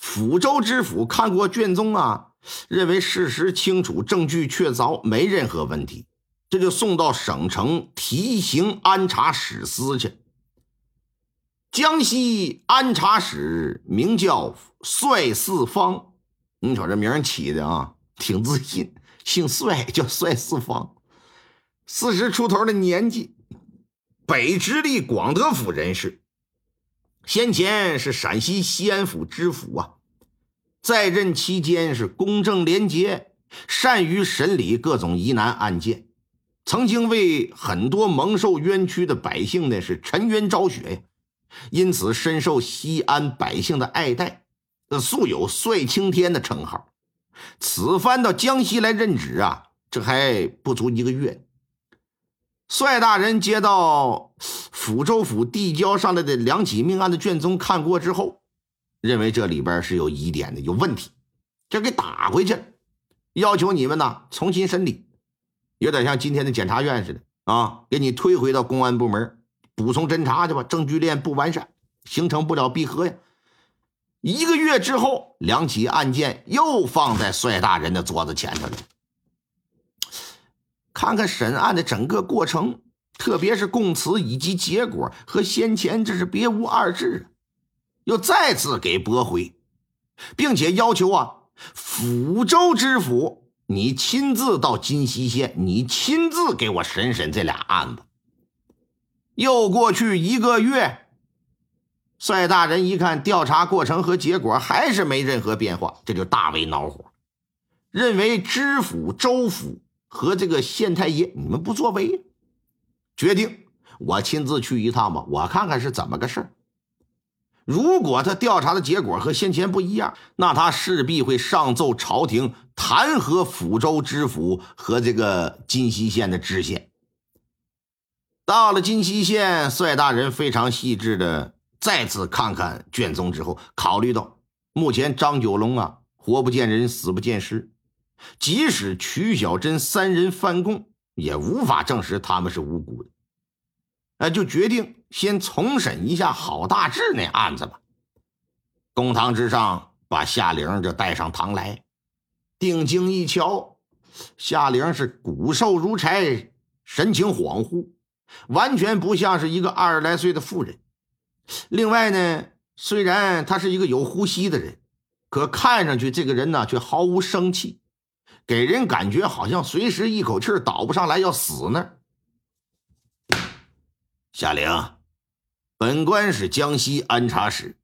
抚州知府看过卷宗啊，认为事实清楚，证据确凿，没任何问题，这就送到省城提刑安察使司去。江西安察使名叫帅四方，你瞅这名起的啊，挺自信，姓帅，叫帅四方，四十出头的年纪，北直隶广德府人士。先前是陕西西安府知府啊，在任期间是公正廉洁，善于审理各种疑难案件，曾经为很多蒙受冤屈的百姓呢是沉冤昭雪呀，因此深受西安百姓的爱戴，素有“帅青天”的称号。此番到江西来任职啊，这还不足一个月。帅大人接到抚州府递交上来的两起命案的卷宗，看过之后，认为这里边是有疑点的，有问题，就给打回去，要求你们呢重新审理，有点像今天的检察院似的啊，给你推回到公安部门补充侦查去吧，证据链不完善，形成不了闭合呀。一个月之后，两起案件又放在帅大人的桌子前头了。看看审案的整个过程，特别是供词以及结果和先前，这是别无二致！又再次给驳回，并且要求啊，抚州知府你亲自到金溪县，你亲自给我审审这俩案子。又过去一个月，帅大人一看调查过程和结果还是没任何变化，这就大为恼火，认为知府、州府。和这个县太爷，你们不作为，决定我亲自去一趟吧，我看看是怎么个事儿。如果他调查的结果和先前不一样，那他势必会上奏朝廷弹劾抚州知府和这个金溪县的知县。到了金溪县，帅大人非常细致的再次看看卷宗之后，考虑到目前张九龙啊，活不见人，死不见尸。即使曲小珍三人翻供，也无法证实他们是无辜的。哎，就决定先重审一下郝大志那案子吧。公堂之上，把夏玲就带上堂来，定睛一瞧，夏玲是骨瘦如柴，神情恍惚，完全不像是一个二十来岁的妇人。另外呢，虽然他是一个有呼吸的人，可看上去这个人呢，却毫无生气。给人感觉好像随时一口气倒不上来要死呢。夏玲，本官是江西安察使，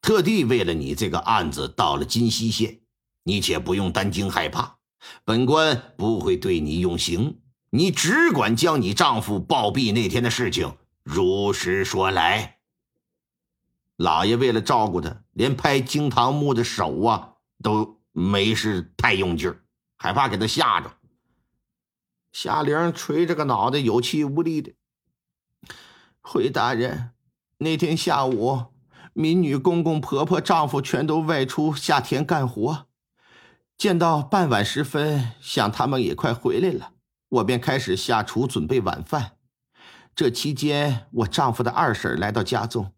特地为了你这个案子到了金溪县，你且不用担惊害怕，本官不会对你用刑，你只管将你丈夫暴毙那天的事情如实说来。老爷为了照顾他，连拍惊堂木的手啊都没是太用劲儿。害怕给他吓着，夏玲垂着个脑袋，有气无力的。回大人，那天下午，民女公公婆婆丈夫全都外出下田干活，见到傍晚时分，想他们也快回来了，我便开始下厨准备晚饭。这期间，我丈夫的二婶来到家中，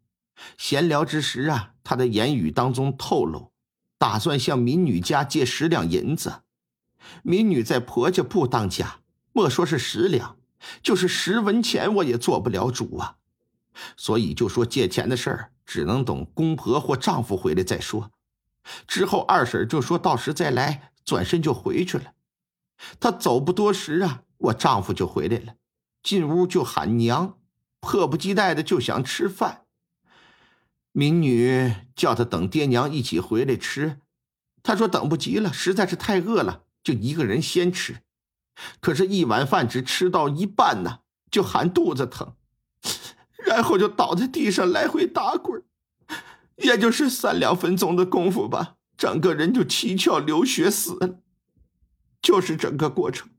闲聊之时啊，她的言语当中透露，打算向民女家借十两银子。民女在婆家不当家，莫说是十两，就是十文钱我也做不了主啊。所以就说借钱的事儿，只能等公婆或丈夫回来再说。之后二婶就说到时再来，转身就回去了。她走不多时啊，我丈夫就回来了，进屋就喊娘，迫不及待的就想吃饭。民女叫他等爹娘一起回来吃，他说等不及了，实在是太饿了。就一个人先吃，可是，一碗饭只吃到一半呢，就喊肚子疼，然后就倒在地上来回打滚，也就是三两分钟的功夫吧，整个人就七窍流血死了。就是整个过程，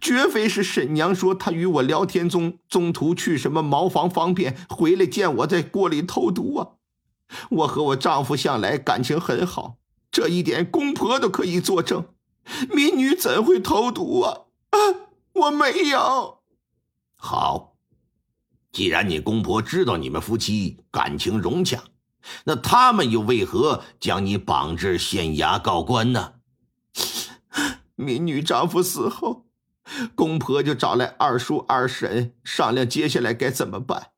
绝非是沈娘说她与我聊天中中途去什么茅房方便，回来见我在锅里投毒啊！我和我丈夫向来感情很好，这一点公婆都可以作证。民女怎会投毒啊？啊，我没有。好，既然你公婆知道你们夫妻感情融洽，那他们又为何将你绑至县衙告官呢？民女丈夫死后，公婆就找来二叔、二婶商量接下来该怎么办。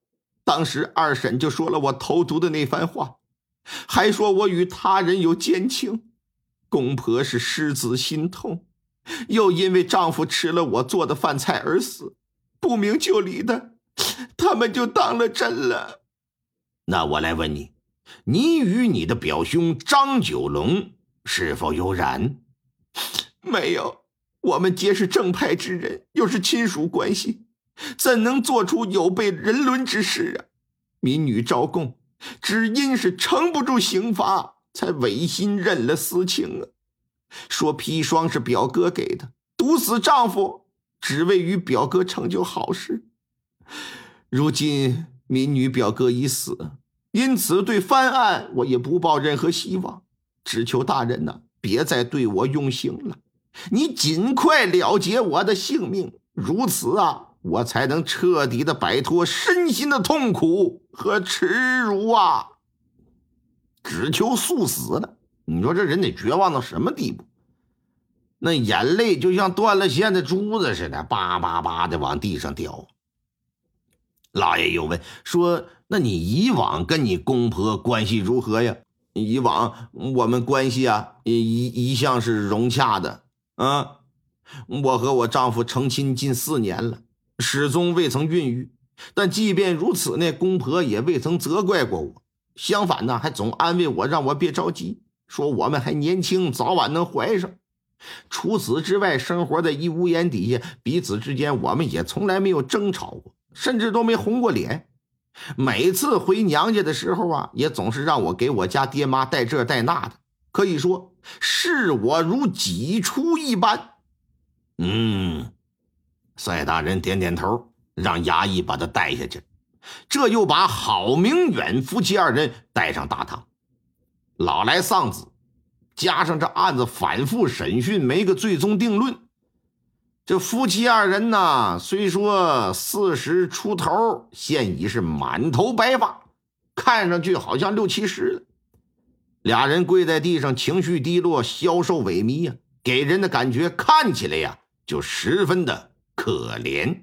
当时二婶就说了我投毒的那番话，还说我与他人有奸情。公婆是失子心痛，又因为丈夫吃了我做的饭菜而死，不明就里的，他们就当了真了。那我来问你，你与你的表兄张九龙是否有染？没有，我们皆是正派之人，又是亲属关系，怎能做出有悖人伦之事啊？民女招供，只因是撑不住刑罚。才违心认了私情啊！说砒霜是表哥给的，毒死丈夫，只为与表哥成就好事。如今民女表哥已死，因此对翻案我也不抱任何希望，只求大人呐，别再对我用刑了。你尽快了结我的性命，如此啊，我才能彻底的摆脱身心的痛苦和耻辱啊！只求速死了，你说这人得绝望到什么地步？那眼泪就像断了线的珠子似的，叭叭叭的往地上掉。老爷又问说：“那你以往跟你公婆关系如何呀？”以往我们关系啊，一一向是融洽的。啊，我和我丈夫成亲近四年了，始终未曾孕育。但即便如此呢，公婆也未曾责怪过我。相反呢，还总安慰我，让我别着急，说我们还年轻，早晚能怀上。除此之外，生活在一屋檐底下，彼此之间我们也从来没有争吵过，甚至都没红过脸。每次回娘家的时候啊，也总是让我给我家爹妈带这带那的，可以说视我如己出一般。嗯，赛大人点点头，让衙役把他带下去。这又把郝明远夫妻二人带上大堂，老来丧子，加上这案子反复审讯，没个最终定论。这夫妻二人呢，虽说四十出头，现已是满头白发，看上去好像六七十了。俩人跪在地上，情绪低落，消瘦萎靡呀，给人的感觉看起来呀，就十分的可怜。